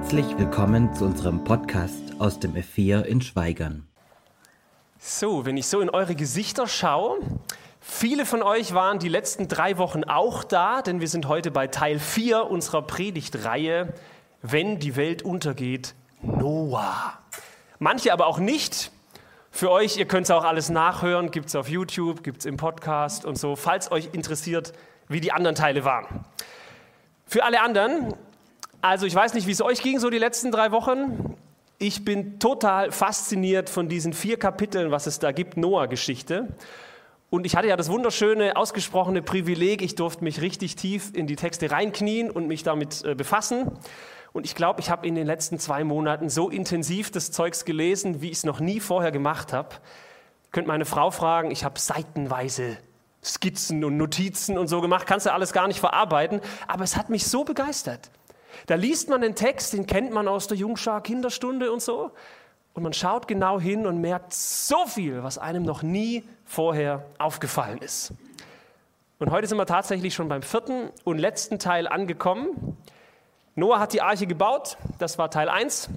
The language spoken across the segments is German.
Herzlich willkommen zu unserem Podcast aus dem F4 in Schweigern. So, wenn ich so in eure Gesichter schaue, viele von euch waren die letzten drei Wochen auch da, denn wir sind heute bei Teil 4 unserer Predigtreihe, wenn die Welt untergeht, Noah. Manche aber auch nicht. Für euch, ihr könnt es auch alles nachhören, gibt es auf YouTube, gibt es im Podcast und so, falls euch interessiert, wie die anderen Teile waren. Für alle anderen, also ich weiß nicht, wie es euch ging so die letzten drei Wochen. Ich bin total fasziniert von diesen vier Kapiteln, was es da gibt, Noah-Geschichte. Und ich hatte ja das wunderschöne, ausgesprochene Privileg, ich durfte mich richtig tief in die Texte reinknien und mich damit äh, befassen. Und ich glaube, ich habe in den letzten zwei Monaten so intensiv das Zeugs gelesen, wie ich es noch nie vorher gemacht habe. Könnt meine Frau fragen, ich habe seitenweise Skizzen und Notizen und so gemacht, kannst du alles gar nicht verarbeiten, aber es hat mich so begeistert. Da liest man den Text, den kennt man aus der Jungschar Kinderstunde und so, und man schaut genau hin und merkt so viel, was einem noch nie vorher aufgefallen ist. Und heute sind wir tatsächlich schon beim vierten und letzten Teil angekommen. Noah hat die Arche gebaut, das war Teil 1.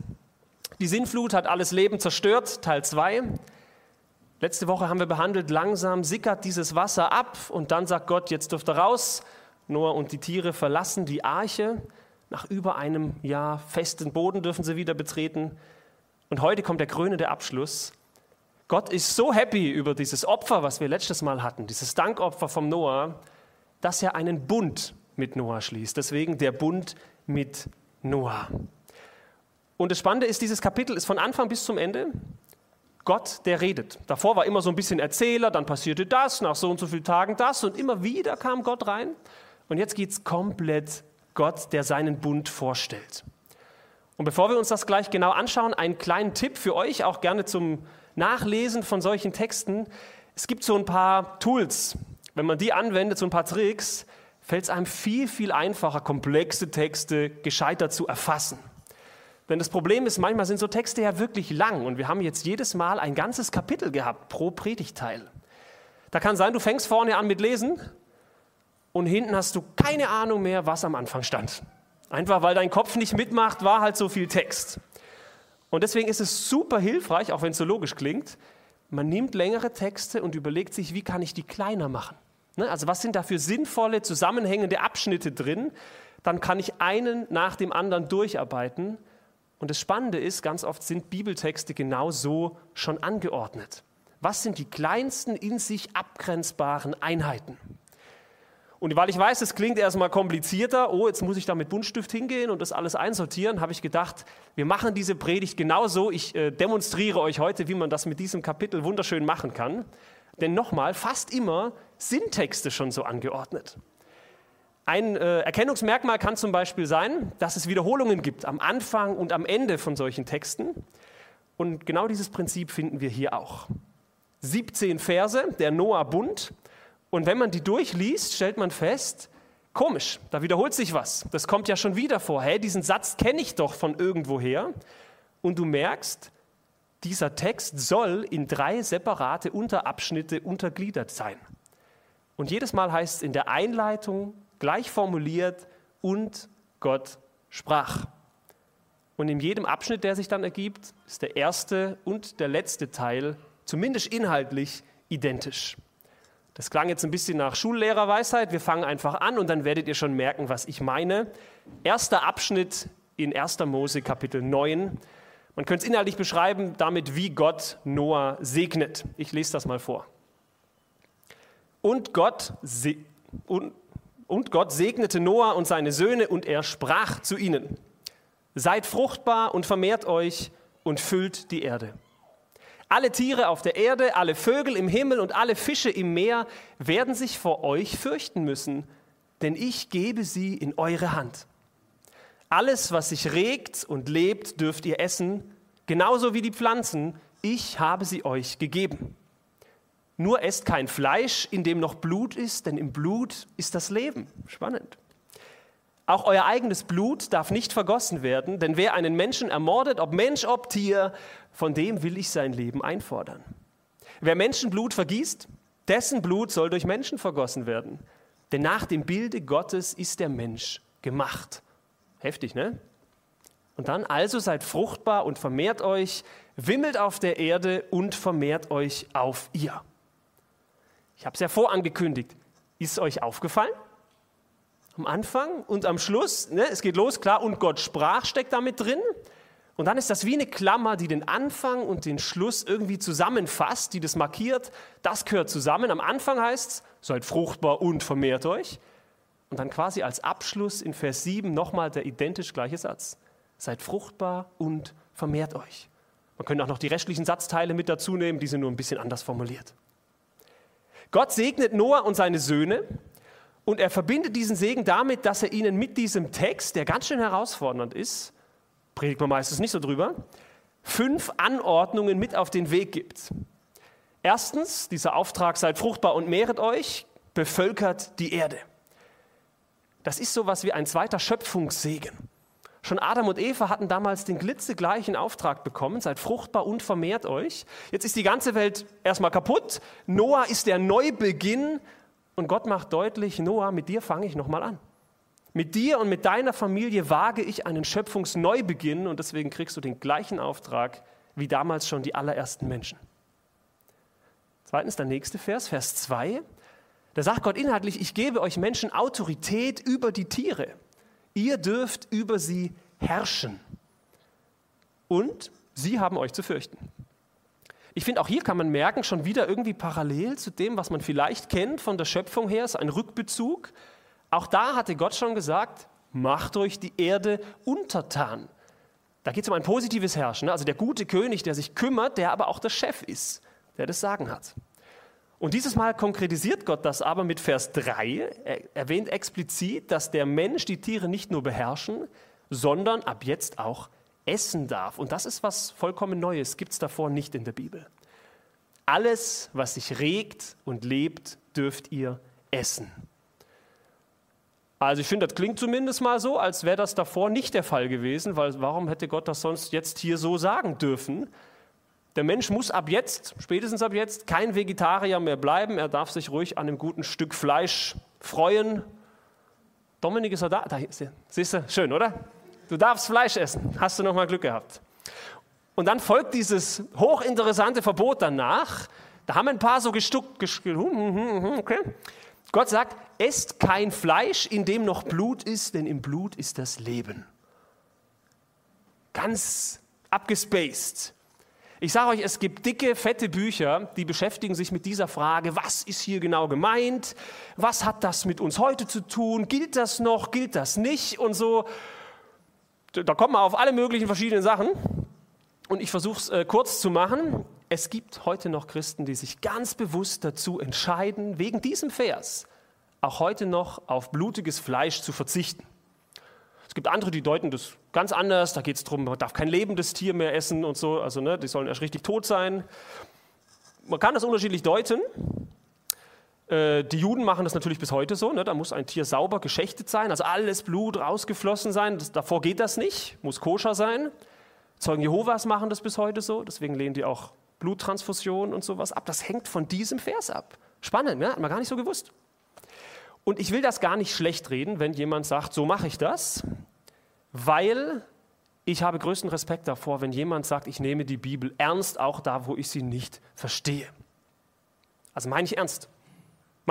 Die Sintflut hat alles Leben zerstört, Teil 2. Letzte Woche haben wir behandelt, langsam sickert dieses Wasser ab und dann sagt Gott, jetzt dürft ihr raus. Noah und die Tiere verlassen die Arche. Nach über einem Jahr festen Boden dürfen sie wieder betreten. Und heute kommt der krönende Abschluss. Gott ist so happy über dieses Opfer, was wir letztes Mal hatten, dieses Dankopfer vom Noah, dass er einen Bund mit Noah schließt. Deswegen der Bund mit Noah. Und das Spannende ist, dieses Kapitel ist von Anfang bis zum Ende Gott, der redet. Davor war immer so ein bisschen Erzähler, dann passierte das, nach so und so vielen Tagen das und immer wieder kam Gott rein. Und jetzt geht es komplett Gott, der seinen Bund vorstellt. Und bevor wir uns das gleich genau anschauen, einen kleinen Tipp für euch, auch gerne zum Nachlesen von solchen Texten. Es gibt so ein paar Tools. Wenn man die anwendet, so ein paar Tricks, fällt es einem viel, viel einfacher, komplexe Texte gescheiter zu erfassen. Denn das Problem ist, manchmal sind so Texte ja wirklich lang und wir haben jetzt jedes Mal ein ganzes Kapitel gehabt pro Predigteil. Da kann sein, du fängst vorne an mit Lesen und hinten hast du keine Ahnung mehr, was am Anfang stand. Einfach weil dein Kopf nicht mitmacht, war halt so viel Text. Und deswegen ist es super hilfreich, auch wenn es so logisch klingt, man nimmt längere Texte und überlegt sich, wie kann ich die kleiner machen. Ne? Also was sind da für sinnvolle, zusammenhängende Abschnitte drin? Dann kann ich einen nach dem anderen durcharbeiten und das Spannende ist, ganz oft sind Bibeltexte genau so schon angeordnet. Was sind die kleinsten in sich abgrenzbaren Einheiten? Und weil ich weiß, es klingt erstmal komplizierter, oh, jetzt muss ich da mit Buntstift hingehen und das alles einsortieren, habe ich gedacht, wir machen diese Predigt genauso. Ich äh, demonstriere euch heute, wie man das mit diesem Kapitel wunderschön machen kann. Denn nochmal, fast immer sind Texte schon so angeordnet. Ein äh, Erkennungsmerkmal kann zum Beispiel sein, dass es Wiederholungen gibt am Anfang und am Ende von solchen Texten. Und genau dieses Prinzip finden wir hier auch. 17 Verse, der Noah-Bund. Und wenn man die durchliest, stellt man fest, komisch, da wiederholt sich was. Das kommt ja schon wieder vor. Hey, diesen Satz kenne ich doch von irgendwoher. Und du merkst, dieser Text soll in drei separate Unterabschnitte untergliedert sein. Und jedes Mal heißt es in der Einleitung, gleich formuliert und Gott sprach. Und in jedem Abschnitt, der sich dann ergibt, ist der erste und der letzte Teil zumindest inhaltlich identisch. Das klang jetzt ein bisschen nach Schullehrerweisheit. Wir fangen einfach an und dann werdet ihr schon merken, was ich meine. Erster Abschnitt in 1. Mose Kapitel 9. Man könnte es inhaltlich beschreiben damit, wie Gott Noah segnet. Ich lese das mal vor. Und Gott, und und Gott segnete Noah und seine Söhne und er sprach zu ihnen, seid fruchtbar und vermehrt euch und füllt die Erde. Alle Tiere auf der Erde, alle Vögel im Himmel und alle Fische im Meer werden sich vor euch fürchten müssen, denn ich gebe sie in eure Hand. Alles, was sich regt und lebt, dürft ihr essen, genauso wie die Pflanzen, ich habe sie euch gegeben. Nur esst kein Fleisch, in dem noch Blut ist, denn im Blut ist das Leben. Spannend. Auch euer eigenes Blut darf nicht vergossen werden, denn wer einen Menschen ermordet, ob Mensch, ob Tier, von dem will ich sein Leben einfordern. Wer Menschenblut vergießt, dessen Blut soll durch Menschen vergossen werden. Denn nach dem Bilde Gottes ist der Mensch gemacht. Heftig, ne? Und dann also seid fruchtbar und vermehrt euch, wimmelt auf der Erde und vermehrt euch auf ihr. Ich habe es ja vorangekündigt. Ist euch aufgefallen? Am Anfang und am Schluss, ne, es geht los, klar, und Gott sprach steckt damit drin. Und dann ist das wie eine Klammer, die den Anfang und den Schluss irgendwie zusammenfasst, die das markiert. Das gehört zusammen. Am Anfang heißt es, seid fruchtbar und vermehrt euch. Und dann quasi als Abschluss in Vers 7 nochmal der identisch gleiche Satz. Seid fruchtbar und vermehrt euch. Man könnte auch noch die restlichen Satzteile mit dazu nehmen, die sind nur ein bisschen anders formuliert. Gott segnet Noah und seine Söhne und er verbindet diesen Segen damit, dass er ihnen mit diesem Text, der ganz schön herausfordernd ist, predigt man meistens nicht so drüber, fünf Anordnungen mit auf den Weg gibt. Erstens, dieser Auftrag, seid fruchtbar und mehret euch, bevölkert die Erde. Das ist so was wie ein zweiter Schöpfungssegen. Schon Adam und Eva hatten damals den glitzegleichen Auftrag bekommen, seid fruchtbar und vermehrt euch. Jetzt ist die ganze Welt erstmal kaputt. Noah ist der Neubeginn und Gott macht deutlich, Noah, mit dir fange ich nochmal an. Mit dir und mit deiner Familie wage ich einen Schöpfungsneubeginn und deswegen kriegst du den gleichen Auftrag wie damals schon die allerersten Menschen. Zweitens der nächste Vers, Vers 2. Da sagt Gott inhaltlich, ich gebe euch Menschen Autorität über die Tiere. Ihr dürft über sie herrschen. Und sie haben euch zu fürchten. Ich finde, auch hier kann man merken, schon wieder irgendwie parallel zu dem, was man vielleicht kennt von der Schöpfung her, ist ein Rückbezug auch da hatte Gott schon gesagt, macht euch die Erde untertan. Da geht es um ein positives Herrschen, ne? also der gute König, der sich kümmert, der aber auch der Chef ist, der das Sagen hat. Und dieses Mal konkretisiert Gott das aber mit Vers 3. Er erwähnt explizit, dass der Mensch die Tiere nicht nur beherrschen, sondern ab jetzt auch essen darf. Und das ist was vollkommen Neues, gibt es davor nicht in der Bibel. Alles, was sich regt und lebt, dürft ihr essen. Also ich finde, das klingt zumindest mal so, als wäre das davor nicht der Fall gewesen, weil warum hätte Gott das sonst jetzt hier so sagen dürfen? Der Mensch muss ab jetzt, spätestens ab jetzt, kein Vegetarier mehr bleiben. Er darf sich ruhig an einem guten Stück Fleisch freuen. Dominik ist er da. da siehst du, schön, oder? Du darfst Fleisch essen. Hast du noch mal Glück gehabt. Und dann folgt dieses hochinteressante Verbot danach. Da haben ein paar so gestuckt, hm, hm, hm, okay. Gott sagt, esst kein Fleisch, in dem noch Blut ist, denn im Blut ist das Leben. Ganz abgespaced. Ich sage euch, es gibt dicke, fette Bücher, die beschäftigen sich mit dieser Frage, was ist hier genau gemeint? Was hat das mit uns heute zu tun? Gilt das noch? Gilt das nicht? Und so. Da kommt man auf alle möglichen verschiedenen Sachen. Und ich versuche es äh, kurz zu machen. Es gibt heute noch Christen, die sich ganz bewusst dazu entscheiden, wegen diesem Vers auch heute noch auf blutiges Fleisch zu verzichten. Es gibt andere, die deuten das ganz anders. Da geht es darum, man darf kein lebendes Tier mehr essen und so. Also ne, die sollen erst richtig tot sein. Man kann das unterschiedlich deuten. Äh, die Juden machen das natürlich bis heute so. Ne? Da muss ein Tier sauber geschächtet sein, also alles Blut rausgeflossen sein. Das, davor geht das nicht, muss koscher sein. Zeugen Jehovas machen das bis heute so, deswegen lehnen die auch Bluttransfusion und sowas ab. Das hängt von diesem Vers ab. Spannend, ne? hat man gar nicht so gewusst. Und ich will das gar nicht schlecht reden, wenn jemand sagt, so mache ich das, weil ich habe größten Respekt davor, wenn jemand sagt, ich nehme die Bibel ernst, auch da, wo ich sie nicht verstehe. Also meine ich ernst.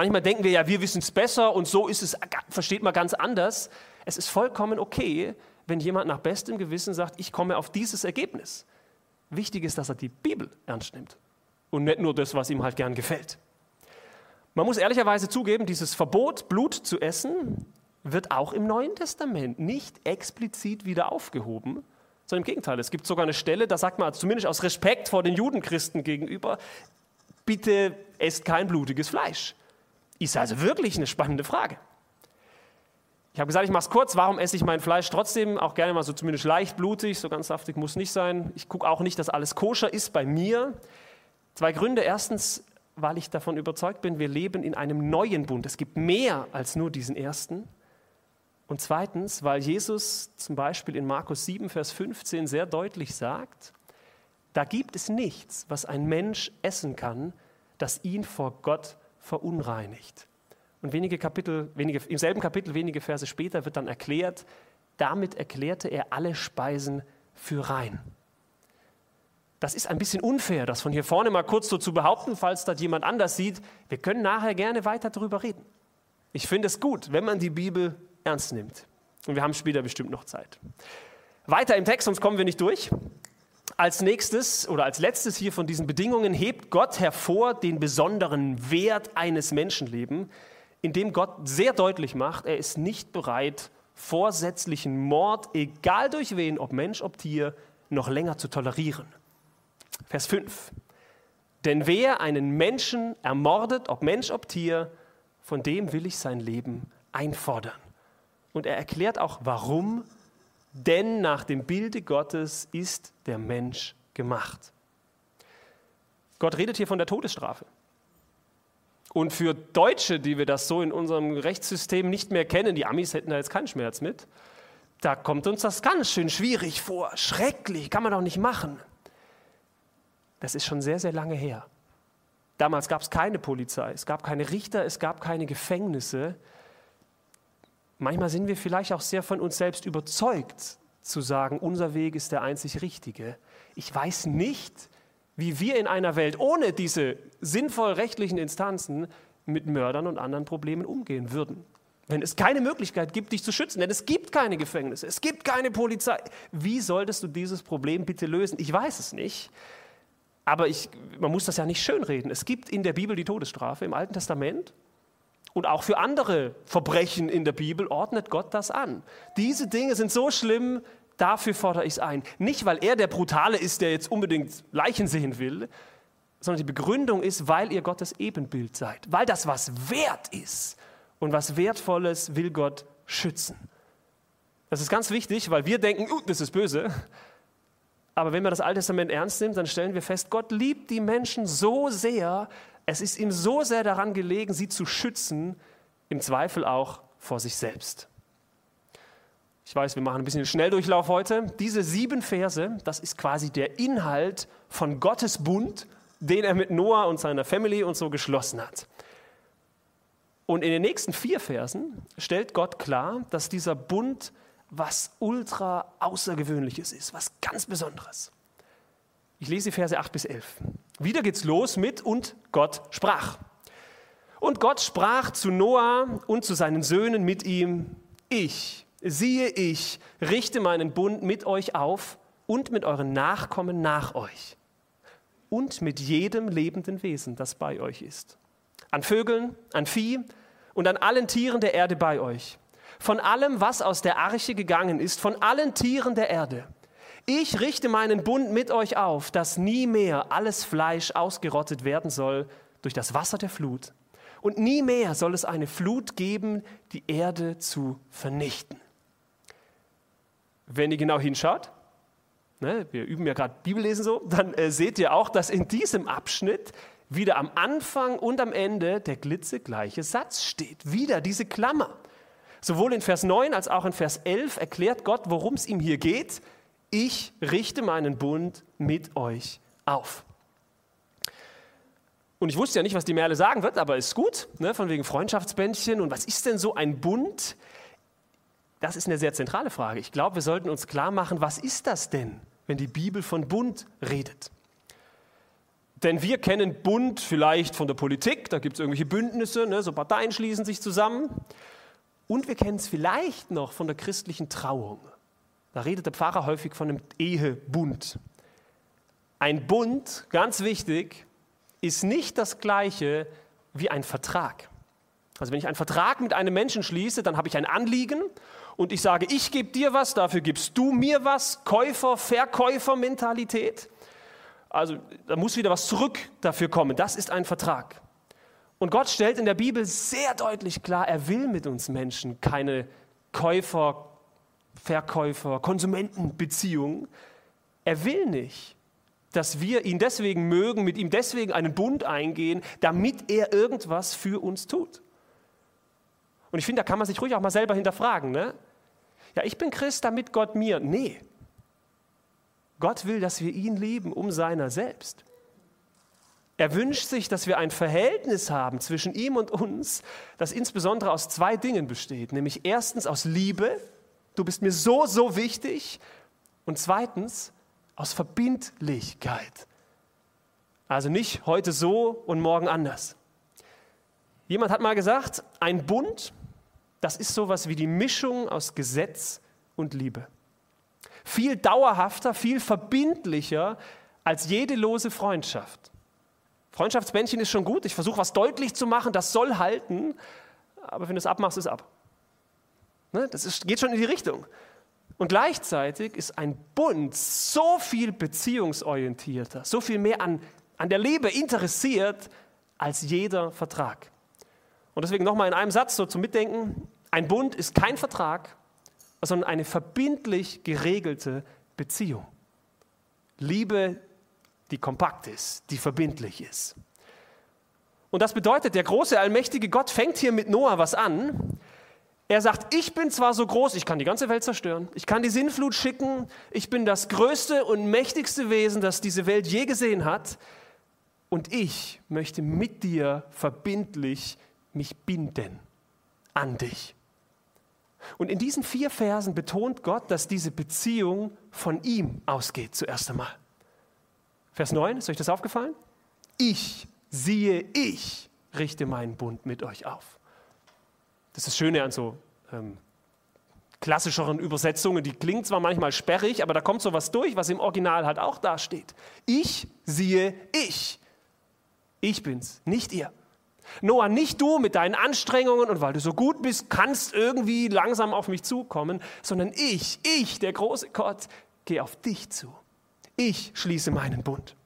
Manchmal denken wir ja, wir wissen es besser und so ist es, versteht man ganz anders. Es ist vollkommen okay, wenn jemand nach bestem Gewissen sagt, ich komme auf dieses Ergebnis. Wichtig ist, dass er die Bibel ernst nimmt und nicht nur das, was ihm halt gern gefällt. Man muss ehrlicherweise zugeben, dieses Verbot, Blut zu essen, wird auch im Neuen Testament nicht explizit wieder aufgehoben, sondern im Gegenteil. Es gibt sogar eine Stelle, da sagt man zumindest aus Respekt vor den Judenchristen gegenüber, bitte esst kein blutiges Fleisch. Ist also wirklich eine spannende Frage. Ich habe gesagt, ich mache es kurz. Warum esse ich mein Fleisch trotzdem auch gerne mal so zumindest leicht blutig? So ganz saftig muss nicht sein. Ich gucke auch nicht, dass alles koscher ist bei mir. Zwei Gründe. Erstens, weil ich davon überzeugt bin, wir leben in einem neuen Bund. Es gibt mehr als nur diesen ersten. Und zweitens, weil Jesus zum Beispiel in Markus 7, Vers 15 sehr deutlich sagt, da gibt es nichts, was ein Mensch essen kann, das ihn vor Gott verunreinigt. Und wenige Kapitel, wenige, im selben Kapitel, wenige Verse später wird dann erklärt, damit erklärte er alle Speisen für rein. Das ist ein bisschen unfair, das von hier vorne mal kurz so zu behaupten, falls das jemand anders sieht. Wir können nachher gerne weiter darüber reden. Ich finde es gut, wenn man die Bibel ernst nimmt. Und wir haben später bestimmt noch Zeit. Weiter im Text, sonst kommen wir nicht durch. Als nächstes oder als letztes hier von diesen Bedingungen hebt Gott hervor den besonderen Wert eines Menschenlebens, indem Gott sehr deutlich macht, er ist nicht bereit, vorsätzlichen Mord, egal durch wen, ob Mensch, ob Tier, noch länger zu tolerieren. Vers 5. Denn wer einen Menschen ermordet, ob Mensch, ob Tier, von dem will ich sein Leben einfordern. Und er erklärt auch, warum. Denn nach dem Bilde Gottes ist der Mensch gemacht. Gott redet hier von der Todesstrafe. Und für Deutsche, die wir das so in unserem Rechtssystem nicht mehr kennen, die Amis hätten da jetzt keinen Schmerz mit, da kommt uns das ganz schön schwierig vor. Schrecklich, kann man doch nicht machen. Das ist schon sehr, sehr lange her. Damals gab es keine Polizei, es gab keine Richter, es gab keine Gefängnisse. Manchmal sind wir vielleicht auch sehr von uns selbst überzeugt, zu sagen, unser Weg ist der einzig richtige. Ich weiß nicht, wie wir in einer Welt ohne diese sinnvoll rechtlichen Instanzen mit Mördern und anderen Problemen umgehen würden. Wenn es keine Möglichkeit gibt, dich zu schützen, denn es gibt keine Gefängnisse, es gibt keine Polizei, wie solltest du dieses Problem bitte lösen? Ich weiß es nicht, aber ich, man muss das ja nicht schönreden. Es gibt in der Bibel die Todesstrafe im Alten Testament und auch für andere Verbrechen in der Bibel ordnet Gott das an. Diese Dinge sind so schlimm, Dafür fordere ich es ein. Nicht, weil er der Brutale ist, der jetzt unbedingt Leichen sehen will, sondern die Begründung ist, weil ihr Gottes Ebenbild seid. Weil das was wert ist. Und was Wertvolles will Gott schützen. Das ist ganz wichtig, weil wir denken, uh, das ist böse. Aber wenn man das Alte Testament ernst nimmt, dann stellen wir fest, Gott liebt die Menschen so sehr, es ist ihm so sehr daran gelegen, sie zu schützen, im Zweifel auch vor sich selbst. Ich weiß, wir machen ein bisschen Schnelldurchlauf heute. Diese sieben Verse, das ist quasi der Inhalt von Gottes Bund, den er mit Noah und seiner Family und so geschlossen hat. Und in den nächsten vier Versen stellt Gott klar, dass dieser Bund was ultra Außergewöhnliches ist, was ganz Besonderes. Ich lese die Verse 8 bis 11. Wieder geht's los mit und Gott sprach. Und Gott sprach zu Noah und zu seinen Söhnen mit ihm, ich, siehe ich, richte meinen Bund mit euch auf und mit euren Nachkommen nach euch und mit jedem lebenden Wesen, das bei euch ist. An Vögeln, an Vieh und an allen Tieren der Erde bei euch. Von allem, was aus der Arche gegangen ist, von allen Tieren der Erde. Ich richte meinen Bund mit euch auf, dass nie mehr alles Fleisch ausgerottet werden soll durch das Wasser der Flut. Und nie mehr soll es eine Flut geben, die Erde zu vernichten. Wenn ihr genau hinschaut, ne, wir üben ja gerade Bibellesen so, dann äh, seht ihr auch, dass in diesem Abschnitt wieder am Anfang und am Ende der glitzegleiche Satz steht. Wieder diese Klammer. Sowohl in Vers 9 als auch in Vers 11 erklärt Gott, worum es ihm hier geht. Ich richte meinen Bund mit euch auf. Und ich wusste ja nicht, was die Merle sagen wird, aber ist gut, ne, von wegen Freundschaftsbändchen. Und was ist denn so ein Bund? Das ist eine sehr zentrale Frage. Ich glaube, wir sollten uns klar machen, was ist das denn, wenn die Bibel von Bund redet? Denn wir kennen Bund vielleicht von der Politik, da gibt es irgendwelche Bündnisse, ne, so Parteien schließen sich zusammen. Und wir kennen es vielleicht noch von der christlichen Trauung. Da redet der Pfarrer häufig von einem Ehebund. Ein Bund, ganz wichtig, ist nicht das gleiche wie ein Vertrag. Also wenn ich einen Vertrag mit einem Menschen schließe, dann habe ich ein Anliegen und ich sage, ich gebe dir was, dafür gibst du mir was, Käufer, Verkäufer Mentalität. Also da muss wieder was zurück dafür kommen. Das ist ein Vertrag. Und Gott stellt in der Bibel sehr deutlich klar, er will mit uns Menschen keine Käufer, Verkäufer, Konsumentenbeziehung. Er will nicht, dass wir ihn deswegen mögen, mit ihm deswegen einen Bund eingehen, damit er irgendwas für uns tut. Und ich finde, da kann man sich ruhig auch mal selber hinterfragen. Ne? ja, ich bin Christ, damit Gott mir. Nee. Gott will, dass wir ihn lieben um seiner selbst. Er wünscht sich, dass wir ein Verhältnis haben zwischen ihm und uns, das insbesondere aus zwei Dingen besteht, nämlich erstens aus Liebe Du bist mir so, so wichtig. Und zweitens, aus Verbindlichkeit. Also nicht heute so und morgen anders. Jemand hat mal gesagt, ein Bund, das ist sowas wie die Mischung aus Gesetz und Liebe. Viel dauerhafter, viel verbindlicher als jede lose Freundschaft. Freundschaftsbändchen ist schon gut, ich versuche was deutlich zu machen, das soll halten, aber wenn du es abmachst, ist ab. Ne? Das ist, geht schon in die Richtung. Und gleichzeitig ist ein Bund so viel beziehungsorientierter, so viel mehr an, an der Liebe interessiert als jeder Vertrag. Und deswegen nochmal in einem Satz so zum Mitdenken, ein Bund ist kein Vertrag, sondern eine verbindlich geregelte Beziehung. Liebe, die kompakt ist, die verbindlich ist. Und das bedeutet, der große, allmächtige Gott fängt hier mit Noah was an. Er sagt, ich bin zwar so groß, ich kann die ganze Welt zerstören, ich kann die Sinnflut schicken, ich bin das größte und mächtigste Wesen, das diese Welt je gesehen hat, und ich möchte mit dir verbindlich mich binden an dich. Und in diesen vier Versen betont Gott, dass diese Beziehung von ihm ausgeht zuerst einmal. Vers 9, ist euch das aufgefallen? Ich, siehe, ich richte meinen Bund mit euch auf. Das ist das Schöne an so ähm, klassischeren Übersetzungen, die klingt zwar manchmal sperrig, aber da kommt so was durch, was im Original halt auch dasteht. Ich, siehe, ich. Ich bin's, nicht ihr. Noah, nicht du mit deinen Anstrengungen und weil du so gut bist, kannst irgendwie langsam auf mich zukommen, sondern ich, ich, der große Gott, gehe auf dich zu. Ich schließe meinen Bund.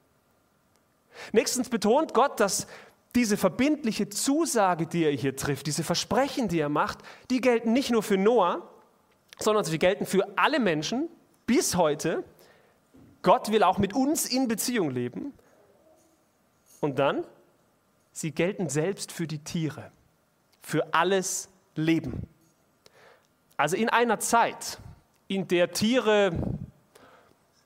Nächstens betont Gott, dass diese verbindliche Zusage, die er hier trifft, diese Versprechen, die er macht, die gelten nicht nur für Noah, sondern sie gelten für alle Menschen bis heute. Gott will auch mit uns in Beziehung leben. Und dann sie gelten selbst für die Tiere, für alles Leben. Also in einer Zeit, in der Tiere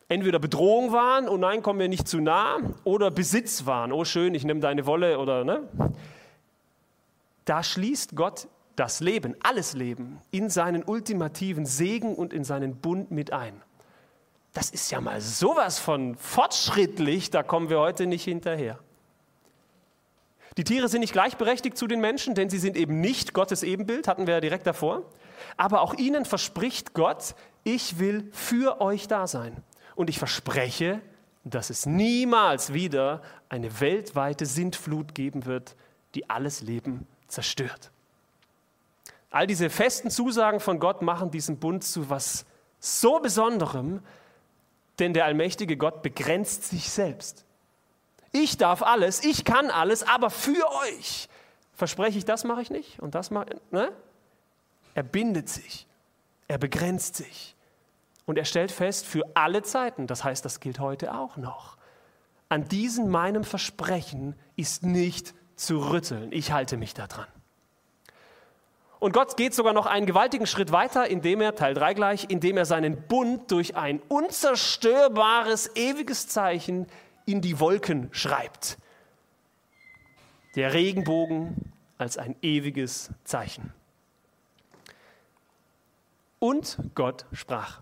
entweder Bedrohung waren, oh nein, komm mir nicht zu nah, oder Besitz waren, oh schön, ich nehme deine Wolle oder ne? Da schließt Gott das Leben, alles Leben, in seinen ultimativen Segen und in seinen Bund mit ein. Das ist ja mal sowas von fortschrittlich, da kommen wir heute nicht hinterher. Die Tiere sind nicht gleichberechtigt zu den Menschen, denn sie sind eben nicht Gottes Ebenbild, hatten wir ja direkt davor. Aber auch ihnen verspricht Gott, ich will für euch da sein. Und ich verspreche, dass es niemals wieder eine weltweite Sintflut geben wird, die alles Leben zerstört. All diese festen Zusagen von Gott machen diesen Bund zu was so Besonderem, denn der allmächtige Gott begrenzt sich selbst. Ich darf alles, ich kann alles, aber für euch verspreche ich, das mache ich nicht und das mache ich. Ne? Er bindet sich, er begrenzt sich und er stellt fest, für alle Zeiten, das heißt, das gilt heute auch noch, an diesem meinem Versprechen ist nicht zu rütteln. Ich halte mich daran. Und Gott geht sogar noch einen gewaltigen Schritt weiter, indem er, Teil 3 gleich, indem er seinen Bund durch ein unzerstörbares, ewiges Zeichen in die Wolken schreibt. Der Regenbogen als ein ewiges Zeichen. Und Gott sprach.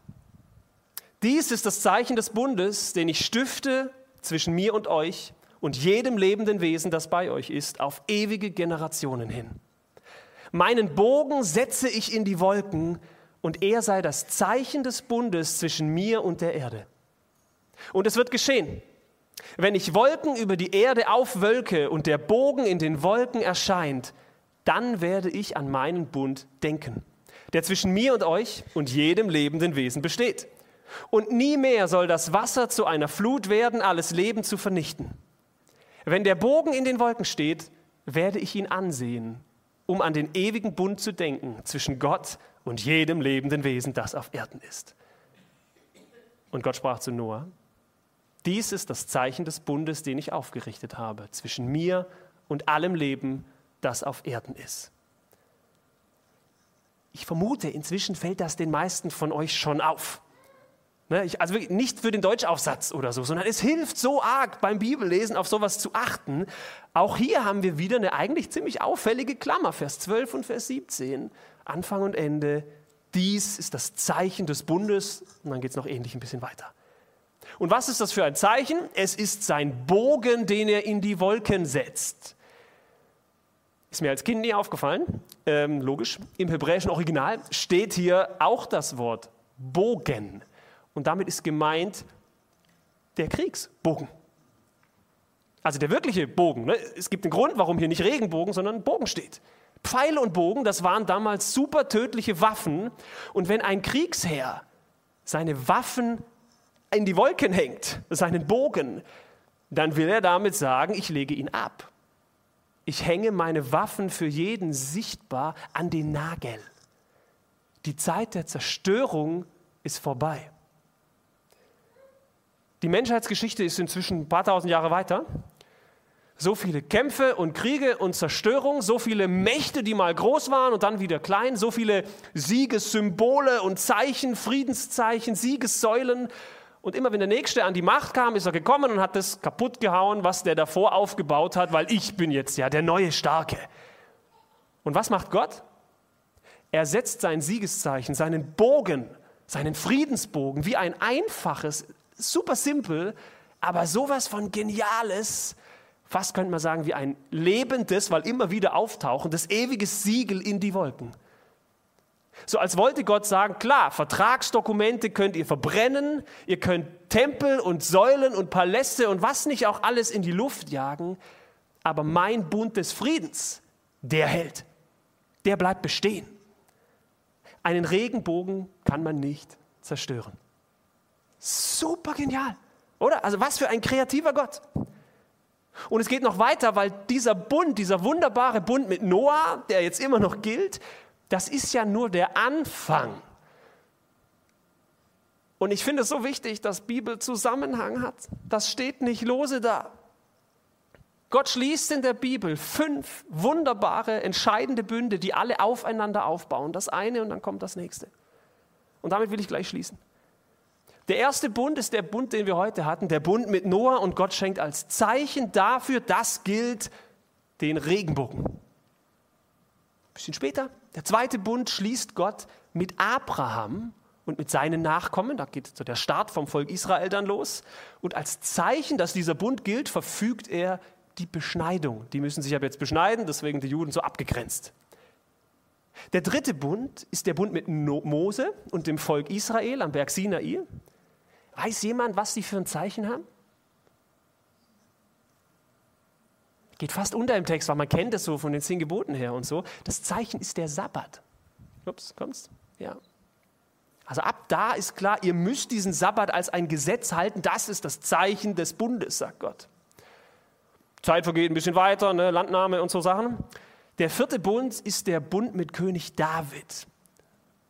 Dies ist das Zeichen des Bundes, den ich stifte zwischen mir und euch und jedem lebenden Wesen, das bei euch ist, auf ewige Generationen hin. Meinen Bogen setze ich in die Wolken und er sei das Zeichen des Bundes zwischen mir und der Erde. Und es wird geschehen, wenn ich Wolken über die Erde aufwölke und der Bogen in den Wolken erscheint, dann werde ich an meinen Bund denken, der zwischen mir und euch und jedem lebenden Wesen besteht. Und nie mehr soll das Wasser zu einer Flut werden, alles Leben zu vernichten. Wenn der Bogen in den Wolken steht, werde ich ihn ansehen, um an den ewigen Bund zu denken zwischen Gott und jedem lebenden Wesen, das auf Erden ist. Und Gott sprach zu Noah, dies ist das Zeichen des Bundes, den ich aufgerichtet habe, zwischen mir und allem Leben, das auf Erden ist. Ich vermute, inzwischen fällt das den meisten von euch schon auf. Ne, also nicht für den Deutschaufsatz oder so, sondern es hilft so arg beim Bibellesen auf sowas zu achten. Auch hier haben wir wieder eine eigentlich ziemlich auffällige Klammer, Vers 12 und Vers 17, Anfang und Ende. Dies ist das Zeichen des Bundes. Und dann geht es noch ähnlich ein bisschen weiter. Und was ist das für ein Zeichen? Es ist sein Bogen, den er in die Wolken setzt. Ist mir als Kind nie aufgefallen. Ähm, logisch. Im hebräischen Original steht hier auch das Wort Bogen. Und damit ist gemeint der Kriegsbogen. Also der wirkliche Bogen. Ne? Es gibt einen Grund, warum hier nicht Regenbogen, sondern Bogen steht. Pfeile und Bogen, das waren damals super tödliche Waffen. Und wenn ein Kriegsherr seine Waffen in die Wolken hängt, seinen Bogen, dann will er damit sagen, ich lege ihn ab. Ich hänge meine Waffen für jeden sichtbar an den Nagel. Die Zeit der Zerstörung ist vorbei. Die Menschheitsgeschichte ist inzwischen ein paar tausend Jahre weiter. So viele Kämpfe und Kriege und Zerstörung, so viele Mächte, die mal groß waren und dann wieder klein, so viele Siegessymbole und Zeichen, Friedenszeichen, Siegessäulen und immer wenn der Nächste an die Macht kam, ist er gekommen und hat das kaputt gehauen, was der davor aufgebaut hat, weil ich bin jetzt ja der neue Starke. Und was macht Gott? Er setzt sein Siegeszeichen, seinen Bogen, seinen Friedensbogen, wie ein einfaches, super simpel, aber sowas von geniales, fast könnte man sagen wie ein lebendes, weil immer wieder auftauchendes, ewiges Siegel in die Wolken. So als wollte Gott sagen, klar, Vertragsdokumente könnt ihr verbrennen, ihr könnt Tempel und Säulen und Paläste und was nicht auch alles in die Luft jagen, aber mein Bund des Friedens, der hält, der bleibt bestehen. Einen Regenbogen kann man nicht zerstören. Super genial, oder? Also was für ein kreativer Gott. Und es geht noch weiter, weil dieser Bund, dieser wunderbare Bund mit Noah, der jetzt immer noch gilt, das ist ja nur der Anfang. Und ich finde es so wichtig, dass Bibel Zusammenhang hat. Das steht nicht lose da. Gott schließt in der Bibel fünf wunderbare, entscheidende Bünde, die alle aufeinander aufbauen. Das eine und dann kommt das nächste. Und damit will ich gleich schließen. Der erste Bund ist der Bund, den wir heute hatten, der Bund mit Noah und Gott schenkt als Zeichen dafür, das gilt, den Regenbogen. Ein bisschen später der zweite Bund schließt Gott mit Abraham und mit seinen Nachkommen. Da geht so der Start vom Volk Israel dann los. Und als Zeichen, dass dieser Bund gilt, verfügt er die Beschneidung. Die müssen sich aber jetzt beschneiden, deswegen die Juden so abgegrenzt. Der dritte Bund ist der Bund mit Mose und dem Volk Israel am Berg Sinai. Weiß jemand, was sie für ein Zeichen haben? Geht fast unter im Text, weil man kennt es so von den zehn Geboten her und so. Das Zeichen ist der Sabbat. Ups, kommt's? Ja. Also ab da ist klar, ihr müsst diesen Sabbat als ein Gesetz halten. Das ist das Zeichen des Bundes, sagt Gott. Zeit vergeht ein bisschen weiter, ne? Landnahme und so Sachen. Der vierte Bund ist der Bund mit König David.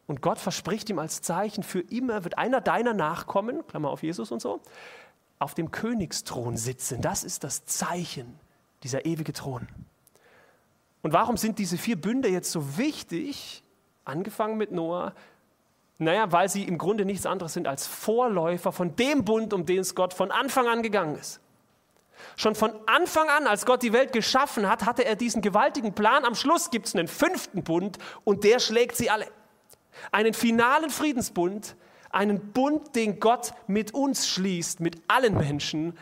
Und Gott verspricht ihm als Zeichen, für immer wird einer deiner Nachkommen, Klammer auf Jesus und so, auf dem Königsthron sitzen. Das ist das Zeichen dieser ewige Thron. Und warum sind diese vier Bünde jetzt so wichtig, angefangen mit Noah? Naja, weil sie im Grunde nichts anderes sind als Vorläufer von dem Bund, um den es Gott von Anfang an gegangen ist. Schon von Anfang an, als Gott die Welt geschaffen hat, hatte er diesen gewaltigen Plan. Am Schluss gibt es einen fünften Bund und der schlägt sie alle. Einen finalen Friedensbund, einen Bund, den Gott mit uns schließt, mit allen Menschen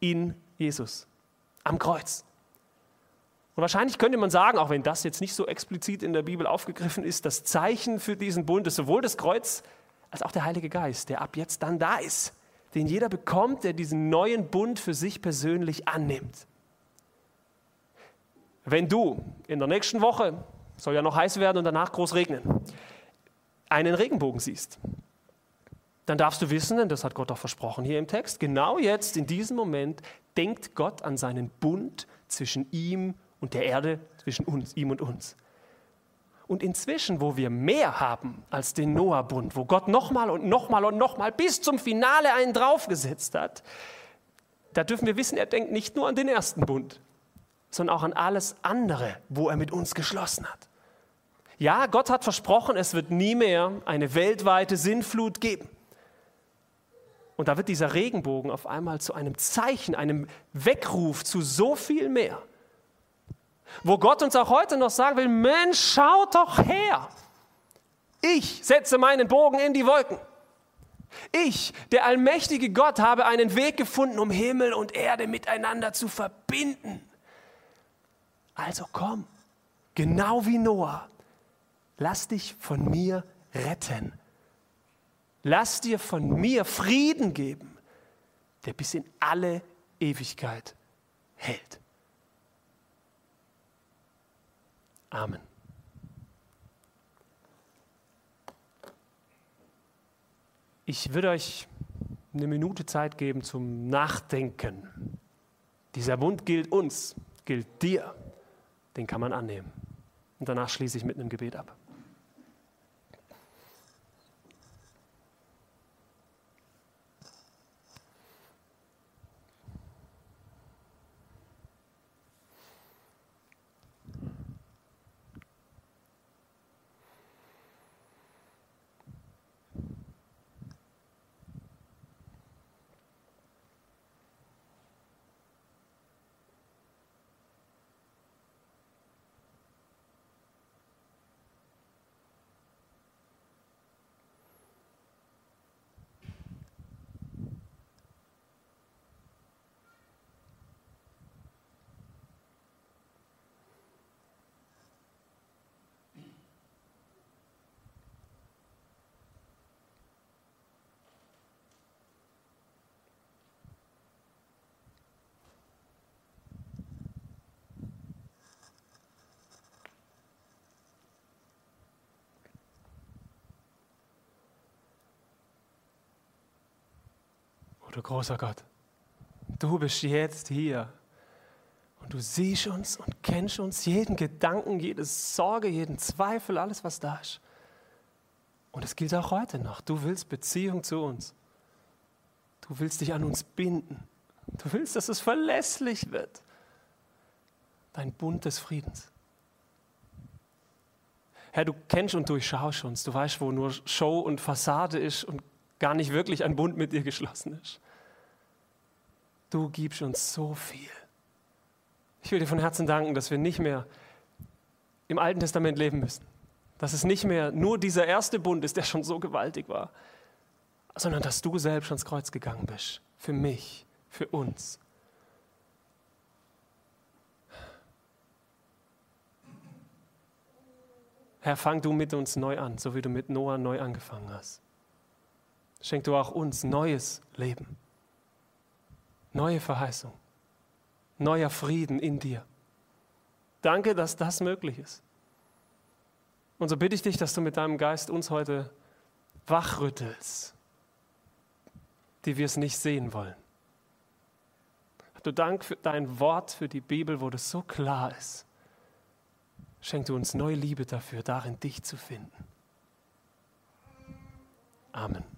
in Jesus am Kreuz. Und wahrscheinlich könnte man sagen, auch wenn das jetzt nicht so explizit in der Bibel aufgegriffen ist, das Zeichen für diesen Bund ist sowohl das Kreuz als auch der Heilige Geist, der ab jetzt dann da ist, den jeder bekommt, der diesen neuen Bund für sich persönlich annimmt. Wenn du in der nächsten Woche, soll ja noch heiß werden und danach groß regnen, einen Regenbogen siehst, dann darfst du wissen, und das hat Gott auch versprochen hier im Text, genau jetzt, in diesem Moment, denkt Gott an seinen Bund zwischen ihm und der Erde, zwischen uns, ihm und uns. Und inzwischen, wo wir mehr haben als den Noah-Bund, wo Gott nochmal und nochmal und nochmal bis zum Finale einen draufgesetzt hat, da dürfen wir wissen, er denkt nicht nur an den ersten Bund, sondern auch an alles andere, wo er mit uns geschlossen hat. Ja, Gott hat versprochen, es wird nie mehr eine weltweite Sinnflut geben. Und da wird dieser Regenbogen auf einmal zu einem Zeichen, einem Weckruf zu so viel mehr. Wo Gott uns auch heute noch sagen will, Mensch, schaut doch her. Ich setze meinen Bogen in die Wolken. Ich, der allmächtige Gott, habe einen Weg gefunden, um Himmel und Erde miteinander zu verbinden. Also komm, genau wie Noah, lass dich von mir retten. Lass dir von mir Frieden geben, der bis in alle Ewigkeit hält. Amen. Ich würde euch eine Minute Zeit geben zum Nachdenken. Dieser Bund gilt uns, gilt dir. Den kann man annehmen. Und danach schließe ich mit einem Gebet ab. Du großer Gott, du bist jetzt hier und du siehst uns und kennst uns, jeden Gedanken, jede Sorge, jeden Zweifel, alles, was da ist. Und es gilt auch heute noch. Du willst Beziehung zu uns. Du willst dich an uns binden. Du willst, dass es verlässlich wird. Dein Bund des Friedens. Herr, du kennst und durchschaust uns. Du weißt, wo nur Show und Fassade ist und gar nicht wirklich ein Bund mit dir geschlossen ist. Du gibst uns so viel. Ich will dir von Herzen danken, dass wir nicht mehr im Alten Testament leben müssen. Dass es nicht mehr nur dieser erste Bund ist, der schon so gewaltig war, sondern dass du selbst ans Kreuz gegangen bist. Für mich, für uns. Herr, fang du mit uns neu an, so wie du mit Noah neu angefangen hast. Schenk du auch uns neues Leben. Neue Verheißung, neuer Frieden in dir. Danke, dass das möglich ist. Und so bitte ich dich, dass du mit deinem Geist uns heute wachrüttelst, die wir es nicht sehen wollen. Du Dank für dein Wort, für die Bibel, wo das so klar ist. Schenk du uns neue Liebe dafür, darin dich zu finden. Amen.